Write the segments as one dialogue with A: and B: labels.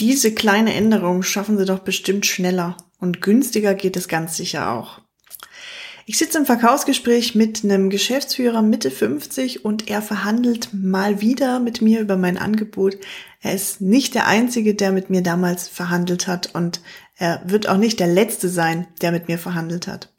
A: Diese kleine Änderung schaffen Sie doch bestimmt schneller und günstiger geht es ganz sicher auch. Ich sitze im Verkaufsgespräch mit einem Geschäftsführer Mitte 50 und er verhandelt mal wieder mit mir über mein Angebot. Er ist nicht der Einzige, der mit mir damals verhandelt hat und er wird auch nicht der Letzte sein, der mit mir verhandelt hat.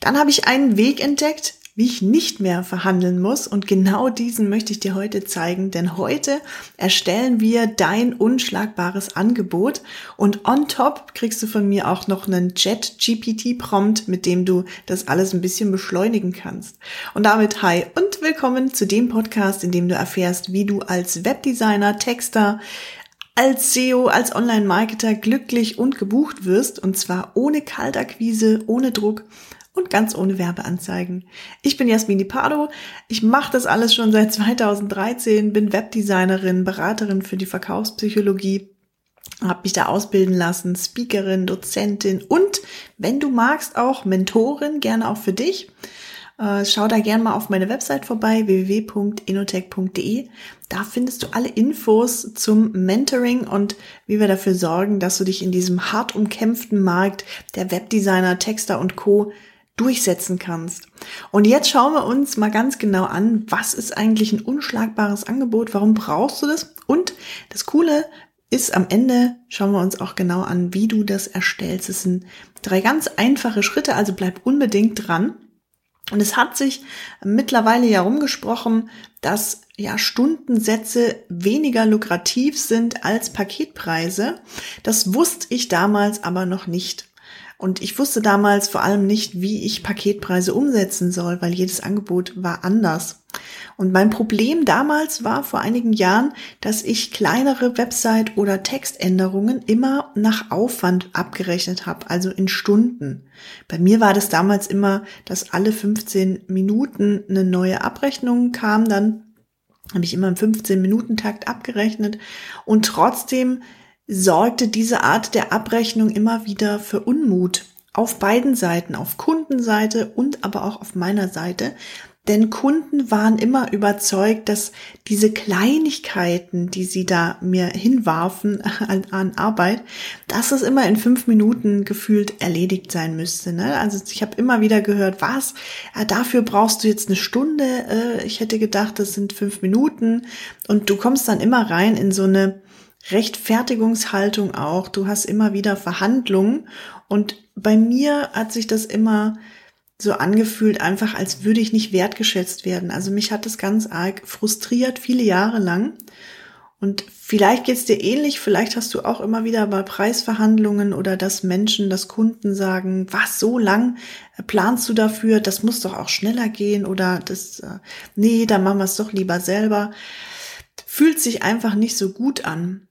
A: Dann habe ich einen Weg entdeckt, wie ich nicht mehr verhandeln muss. Und genau diesen möchte ich dir heute zeigen, denn heute erstellen wir dein unschlagbares Angebot und on top kriegst du von mir auch noch einen Chat-GPT-Prompt, mit dem du das alles ein bisschen beschleunigen kannst. Und damit hi und willkommen zu dem Podcast, in dem du erfährst, wie du als Webdesigner, Texter, als SEO, als Online-Marketer glücklich und gebucht wirst und zwar ohne Kaltakquise, ohne Druck und ganz ohne Werbeanzeigen. Ich bin Jasmini Pardo. Ich mache das alles schon seit 2013, bin Webdesignerin, Beraterin für die Verkaufspsychologie, habe mich da ausbilden lassen, Speakerin, Dozentin und, wenn du magst, auch Mentorin, gerne auch für dich. Äh, schau da gerne mal auf meine Website vorbei, www.inotech.de. Da findest du alle Infos zum Mentoring und wie wir dafür sorgen, dass du dich in diesem hart umkämpften Markt der Webdesigner, Texter und Co durchsetzen kannst. Und jetzt schauen wir uns mal ganz genau an, was ist eigentlich ein unschlagbares Angebot, warum brauchst du das? Und das Coole ist am Ende, schauen wir uns auch genau an, wie du das erstellst. Es sind drei ganz einfache Schritte, also bleib unbedingt dran. Und es hat sich mittlerweile ja rumgesprochen, dass ja Stundensätze weniger lukrativ sind als Paketpreise. Das wusste ich damals aber noch nicht. Und ich wusste damals vor allem nicht, wie ich Paketpreise umsetzen soll, weil jedes Angebot war anders. Und mein Problem damals war vor einigen Jahren, dass ich kleinere Website- oder Textänderungen immer nach Aufwand abgerechnet habe, also in Stunden. Bei mir war das damals immer, dass alle 15 Minuten eine neue Abrechnung kam, dann habe ich immer im 15-Minuten-Takt abgerechnet und trotzdem sorgte diese Art der Abrechnung immer wieder für Unmut auf beiden Seiten, auf Kundenseite und aber auch auf meiner Seite. Denn Kunden waren immer überzeugt, dass diese Kleinigkeiten, die sie da mir hinwarfen an, an Arbeit, dass es immer in fünf Minuten gefühlt erledigt sein müsste. Ne? Also ich habe immer wieder gehört, was, dafür brauchst du jetzt eine Stunde. Äh, ich hätte gedacht, das sind fünf Minuten. Und du kommst dann immer rein in so eine Rechtfertigungshaltung auch. Du hast immer wieder Verhandlungen und bei mir hat sich das immer so angefühlt, einfach als würde ich nicht wertgeschätzt werden. Also mich hat das ganz arg frustriert, viele Jahre lang. Und vielleicht geht's dir ähnlich, vielleicht hast du auch immer wieder bei Preisverhandlungen oder dass Menschen, dass Kunden sagen, was, so lang planst du dafür, das muss doch auch schneller gehen oder das, äh, nee, dann machen wir es doch lieber selber. Fühlt sich einfach nicht so gut an.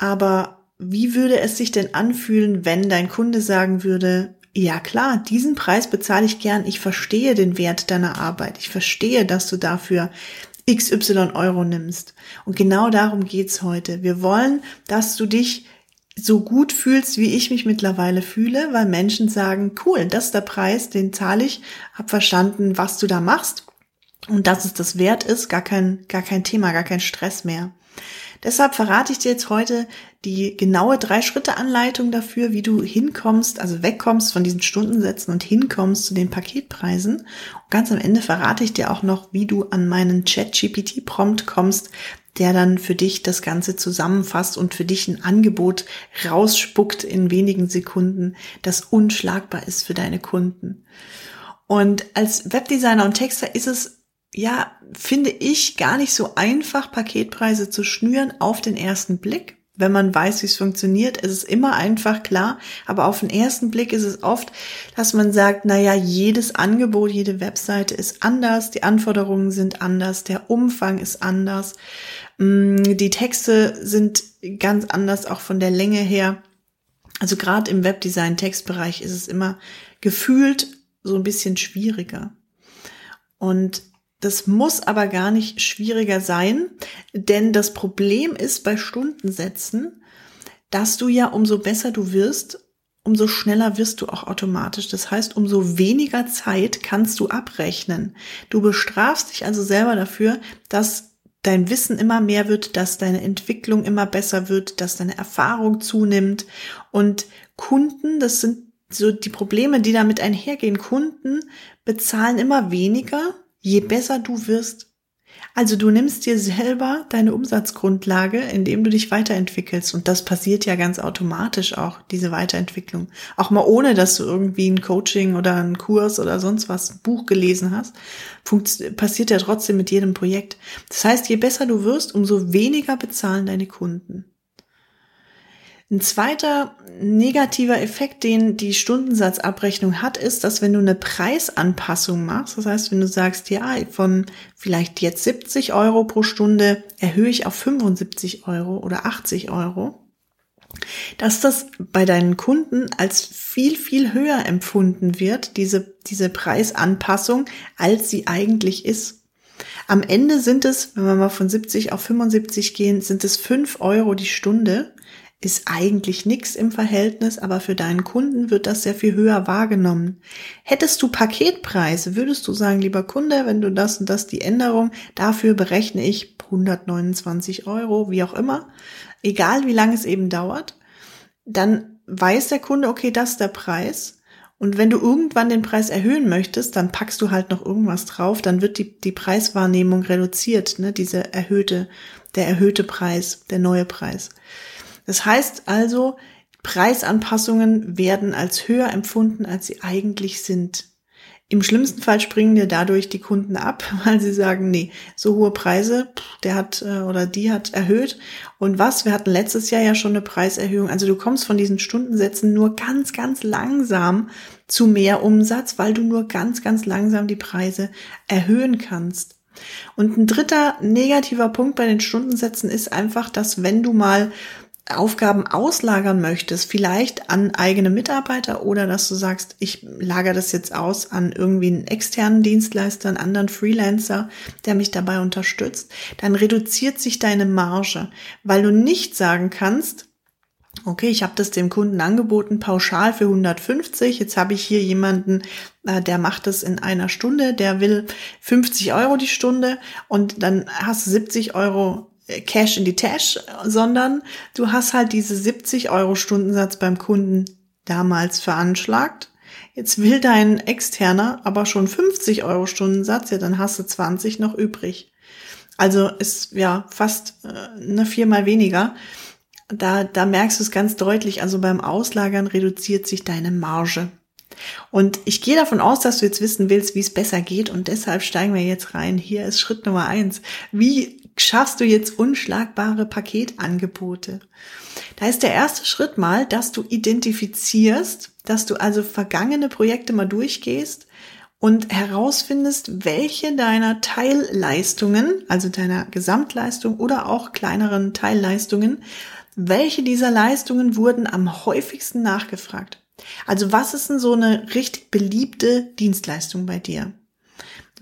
A: Aber wie würde es sich denn anfühlen, wenn dein Kunde sagen würde, ja klar, diesen Preis bezahle ich gern, ich verstehe den Wert deiner Arbeit, ich verstehe, dass du dafür XY Euro nimmst. Und genau darum geht's heute. Wir wollen, dass du dich so gut fühlst, wie ich mich mittlerweile fühle, weil Menschen sagen, cool, das ist der Preis, den zahle ich, hab verstanden, was du da machst und dass es das wert ist, gar kein, gar kein Thema, gar kein Stress mehr. Deshalb verrate ich dir jetzt heute die genaue Drei-Schritte-Anleitung dafür, wie du hinkommst, also wegkommst von diesen Stundensätzen und hinkommst zu den Paketpreisen. Und ganz am Ende verrate ich dir auch noch, wie du an meinen Chat-GPT-Prompt kommst, der dann für dich das Ganze zusammenfasst und für dich ein Angebot rausspuckt in wenigen Sekunden, das unschlagbar ist für deine Kunden. Und als Webdesigner und Texter ist es ja, finde ich, gar nicht so einfach, Paketpreise zu schnüren auf den ersten Blick. Wenn man weiß, wie es funktioniert, ist es immer einfach klar. Aber auf den ersten Blick ist es oft, dass man sagt, na ja, jedes Angebot, jede Webseite ist anders, die Anforderungen sind anders, der Umfang ist anders, mm, die Texte sind ganz anders, auch von der Länge her. Also gerade im Webdesign-Textbereich ist es immer gefühlt so ein bisschen schwieriger. Und das muss aber gar nicht schwieriger sein, denn das Problem ist bei Stundensätzen, dass du ja umso besser du wirst, umso schneller wirst du auch automatisch. Das heißt, umso weniger Zeit kannst du abrechnen. Du bestrafst dich also selber dafür, dass dein Wissen immer mehr wird, dass deine Entwicklung immer besser wird, dass deine Erfahrung zunimmt und Kunden, das sind so die Probleme, die damit einhergehen. Kunden bezahlen immer weniger, je besser du wirst. Also du nimmst dir selber deine Umsatzgrundlage, indem du dich weiterentwickelst. Und das passiert ja ganz automatisch auch, diese Weiterentwicklung. Auch mal ohne, dass du irgendwie ein Coaching oder einen Kurs oder sonst was, ein Buch gelesen hast, passiert ja trotzdem mit jedem Projekt. Das heißt, je besser du wirst, umso weniger bezahlen deine Kunden. Ein zweiter negativer Effekt, den die Stundensatzabrechnung hat, ist, dass wenn du eine Preisanpassung machst, das heißt, wenn du sagst, ja, von vielleicht jetzt 70 Euro pro Stunde erhöhe ich auf 75 Euro oder 80 Euro, dass das bei deinen Kunden als viel, viel höher empfunden wird, diese, diese Preisanpassung, als sie eigentlich ist. Am Ende sind es, wenn wir mal von 70 auf 75 gehen, sind es 5 Euro die Stunde ist eigentlich nichts im Verhältnis, aber für deinen Kunden wird das sehr viel höher wahrgenommen. Hättest du Paketpreise, würdest du sagen, lieber Kunde, wenn du das und das die Änderung, dafür berechne ich 129 Euro, wie auch immer, egal wie lange es eben dauert, dann weiß der Kunde, okay, das ist der Preis. Und wenn du irgendwann den Preis erhöhen möchtest, dann packst du halt noch irgendwas drauf, dann wird die, die Preiswahrnehmung reduziert, ne, diese erhöhte, der erhöhte Preis, der neue Preis. Das heißt also, Preisanpassungen werden als höher empfunden, als sie eigentlich sind. Im schlimmsten Fall springen dir dadurch die Kunden ab, weil sie sagen, nee, so hohe Preise, der hat äh, oder die hat erhöht. Und was? Wir hatten letztes Jahr ja schon eine Preiserhöhung. Also du kommst von diesen Stundensätzen nur ganz, ganz langsam zu mehr Umsatz, weil du nur ganz, ganz langsam die Preise erhöhen kannst. Und ein dritter negativer Punkt bei den Stundensätzen ist einfach, dass wenn du mal Aufgaben auslagern möchtest, vielleicht an eigene Mitarbeiter oder dass du sagst, ich lager das jetzt aus an irgendwie einen externen Dienstleister, einen anderen Freelancer, der mich dabei unterstützt, dann reduziert sich deine Marge, weil du nicht sagen kannst, okay, ich habe das dem Kunden angeboten, pauschal für 150, jetzt habe ich hier jemanden, äh, der macht das in einer Stunde, der will 50 Euro die Stunde und dann hast du 70 Euro Cash in die Tash, sondern du hast halt diese 70 Euro Stundensatz beim Kunden damals veranschlagt. Jetzt will dein externer aber schon 50 Euro Stundensatz, ja, dann hast du 20 noch übrig. Also ist ja fast äh, eine viermal weniger. Da, da merkst du es ganz deutlich. Also beim Auslagern reduziert sich deine Marge. Und ich gehe davon aus, dass du jetzt wissen willst, wie es besser geht. Und deshalb steigen wir jetzt rein. Hier ist Schritt Nummer eins. Wie schaffst du jetzt unschlagbare Paketangebote? Da ist der erste Schritt mal, dass du identifizierst, dass du also vergangene Projekte mal durchgehst und herausfindest, welche deiner Teilleistungen, also deiner Gesamtleistung oder auch kleineren Teilleistungen, welche dieser Leistungen wurden am häufigsten nachgefragt. Also was ist denn so eine richtig beliebte Dienstleistung bei dir?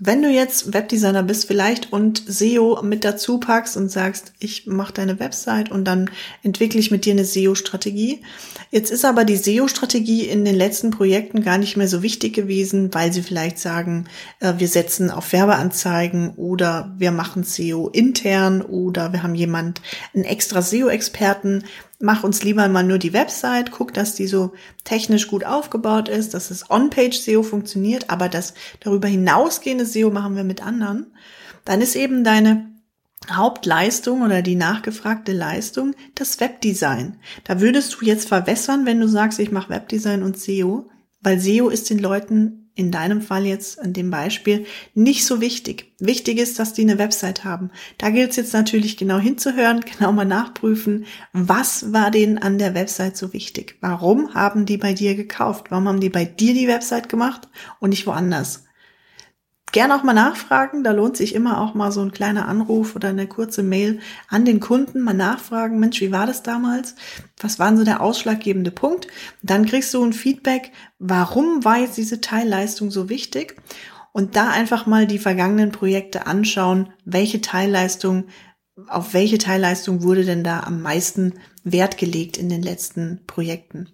A: Wenn du jetzt Webdesigner bist vielleicht und SEO mit dazu packst und sagst, ich mache deine Website und dann entwickle ich mit dir eine SEO-Strategie. Jetzt ist aber die SEO-Strategie in den letzten Projekten gar nicht mehr so wichtig gewesen, weil sie vielleicht sagen, äh, wir setzen auf Werbeanzeigen oder wir machen SEO intern oder wir haben jemand, einen extra SEO-Experten, mach uns lieber mal nur die Website, guck, dass die so technisch gut aufgebaut ist, dass es On-Page-SEO funktioniert, aber das darüber hinausgehende SEO machen wir mit anderen. Dann ist eben deine Hauptleistung oder die nachgefragte Leistung das Webdesign. Da würdest du jetzt verwässern, wenn du sagst, ich mache Webdesign und SEO, weil SEO ist den Leuten in deinem Fall jetzt in dem Beispiel nicht so wichtig. Wichtig ist, dass die eine Website haben. Da gilt es jetzt natürlich genau hinzuhören, genau mal nachprüfen, was war denen an der Website so wichtig? Warum haben die bei dir gekauft? Warum haben die bei dir die Website gemacht und nicht woanders? Gerne auch mal nachfragen, da lohnt sich immer auch mal so ein kleiner Anruf oder eine kurze Mail an den Kunden, mal nachfragen, Mensch, wie war das damals? Was war so der ausschlaggebende Punkt? dann kriegst du ein Feedback, warum war jetzt diese Teilleistung so wichtig? Und da einfach mal die vergangenen Projekte anschauen, welche Teilleistung, auf welche Teilleistung wurde denn da am meisten Wert gelegt in den letzten Projekten.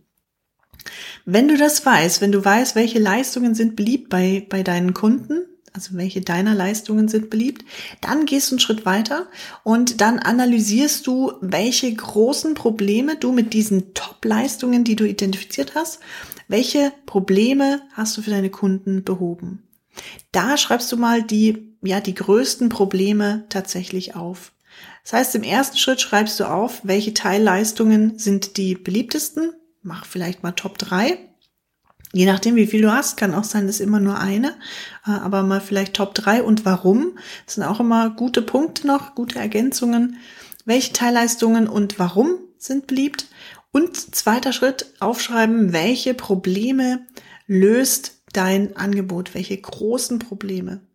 A: Wenn du das weißt, wenn du weißt, welche Leistungen sind beliebt bei, bei deinen Kunden, also welche deiner Leistungen sind beliebt. Dann gehst du einen Schritt weiter und dann analysierst du, welche großen Probleme du mit diesen Top-Leistungen, die du identifiziert hast, welche Probleme hast du für deine Kunden behoben. Da schreibst du mal die, ja, die größten Probleme tatsächlich auf. Das heißt, im ersten Schritt schreibst du auf, welche Teilleistungen sind die beliebtesten. Mach vielleicht mal Top 3. Je nachdem, wie viel du hast, kann auch sein, dass immer nur eine, äh, aber mal vielleicht Top 3 und warum. Das sind auch immer gute Punkte noch, gute Ergänzungen. Welche Teilleistungen und warum sind beliebt? Und zweiter Schritt, aufschreiben, welche Probleme löst dein Angebot? Welche großen Probleme?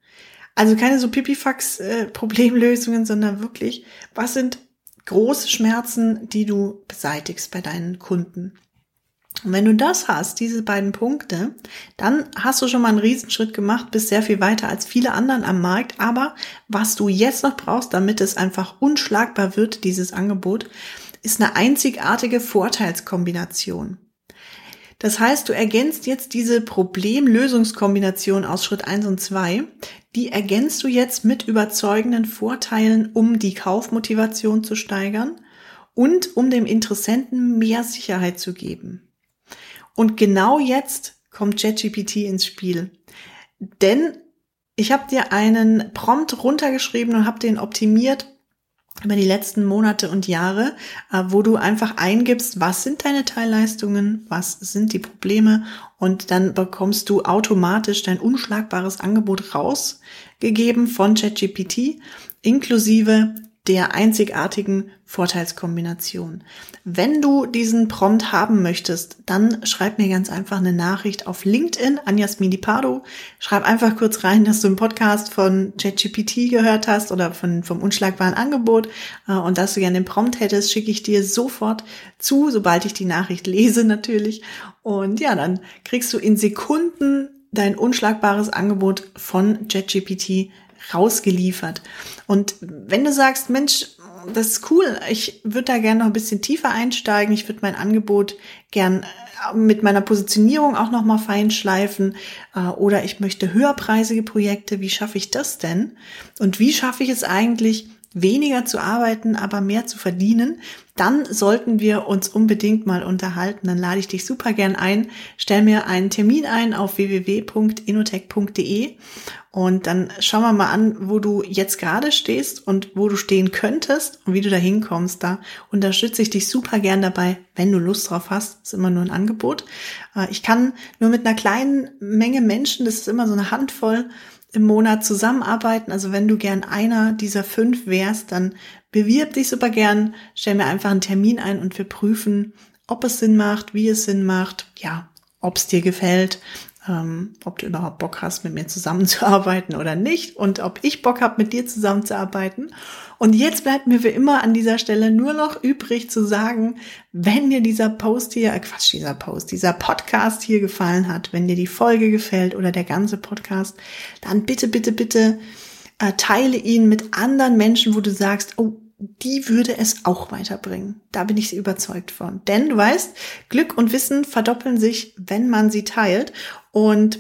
A: Also keine so Pipifax-Problemlösungen, sondern wirklich, was sind große Schmerzen, die du beseitigst bei deinen Kunden? Und wenn du das hast, diese beiden Punkte, dann hast du schon mal einen Riesenschritt gemacht, bist sehr viel weiter als viele anderen am Markt. Aber was du jetzt noch brauchst, damit es einfach unschlagbar wird, dieses Angebot, ist eine einzigartige Vorteilskombination. Das heißt, du ergänzt jetzt diese Problemlösungskombination aus Schritt 1 und 2, die ergänzt du jetzt mit überzeugenden Vorteilen, um die Kaufmotivation zu steigern und um dem Interessenten mehr Sicherheit zu geben. Und genau jetzt kommt ChatGPT ins Spiel. Denn ich habe dir einen Prompt runtergeschrieben und habe den optimiert über die letzten Monate und Jahre, äh, wo du einfach eingibst, was sind deine Teilleistungen, was sind die Probleme und dann bekommst du automatisch dein unschlagbares Angebot rausgegeben von ChatGPT inklusive der einzigartigen Vorteilskombination. Wenn du diesen Prompt haben möchtest, dann schreib mir ganz einfach eine Nachricht auf LinkedIn an Jasmini Pardo. Schreib einfach kurz rein, dass du einen Podcast von ChatGPT gehört hast oder von, vom unschlagbaren Angebot äh, und dass du gerne den Prompt hättest, schicke ich dir sofort zu, sobald ich die Nachricht lese natürlich. Und ja, dann kriegst du in Sekunden dein unschlagbares Angebot von ChatGPT rausgeliefert. Und wenn du sagst, Mensch, das ist cool, ich würde da gerne noch ein bisschen tiefer einsteigen, ich würde mein Angebot gern äh, mit meiner Positionierung auch noch mal feinschleifen äh, oder ich möchte höherpreisige Projekte, wie schaffe ich das denn? Und wie schaffe ich es eigentlich, weniger zu arbeiten, aber mehr zu verdienen, dann sollten wir uns unbedingt mal unterhalten. Dann lade ich dich super gern ein. Stell mir einen Termin ein auf www.inotech.de und dann schauen wir mal an, wo du jetzt gerade stehst und wo du stehen könntest und wie du da hinkommst. Da unterstütze ich dich super gern dabei, wenn du Lust drauf hast. Ist immer nur ein Angebot. Äh, ich kann nur mit einer kleinen Menge Menschen, das ist immer so eine Handvoll, im Monat zusammenarbeiten. Also wenn du gern einer dieser fünf wärst, dann bewirb dich super gern, stell mir einfach einen Termin ein und wir prüfen, ob es Sinn macht, wie es Sinn macht, ja, ob es dir gefällt, ähm, ob du überhaupt Bock hast, mit mir zusammenzuarbeiten oder nicht und ob ich Bock habe, mit dir zusammenzuarbeiten. Und jetzt bleibt mir wie immer an dieser Stelle nur noch übrig zu sagen, wenn dir dieser Post hier, äh Quatsch, dieser Post, dieser Podcast hier gefallen hat, wenn dir die Folge gefällt oder der ganze Podcast, dann bitte, bitte, bitte äh, teile ihn mit anderen Menschen, wo du sagst, oh, die würde es auch weiterbringen. Da bin ich überzeugt von. Denn du weißt, Glück und Wissen verdoppeln sich, wenn man sie teilt. Und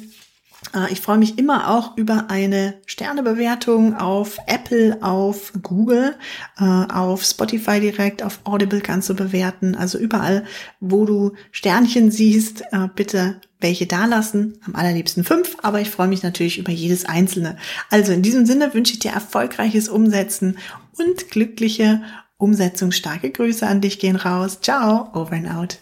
A: äh, ich freue mich immer auch über eine Sternebewertung auf Apple, auf Google, äh, auf Spotify direkt, auf Audible kannst du bewerten. Also überall, wo du Sternchen siehst, äh, bitte welche dalassen. Am allerliebsten fünf, aber ich freue mich natürlich über jedes einzelne. Also in diesem Sinne wünsche ich dir erfolgreiches Umsetzen und glückliche Umsetzung. Starke Grüße an dich gehen raus. Ciao, over and out.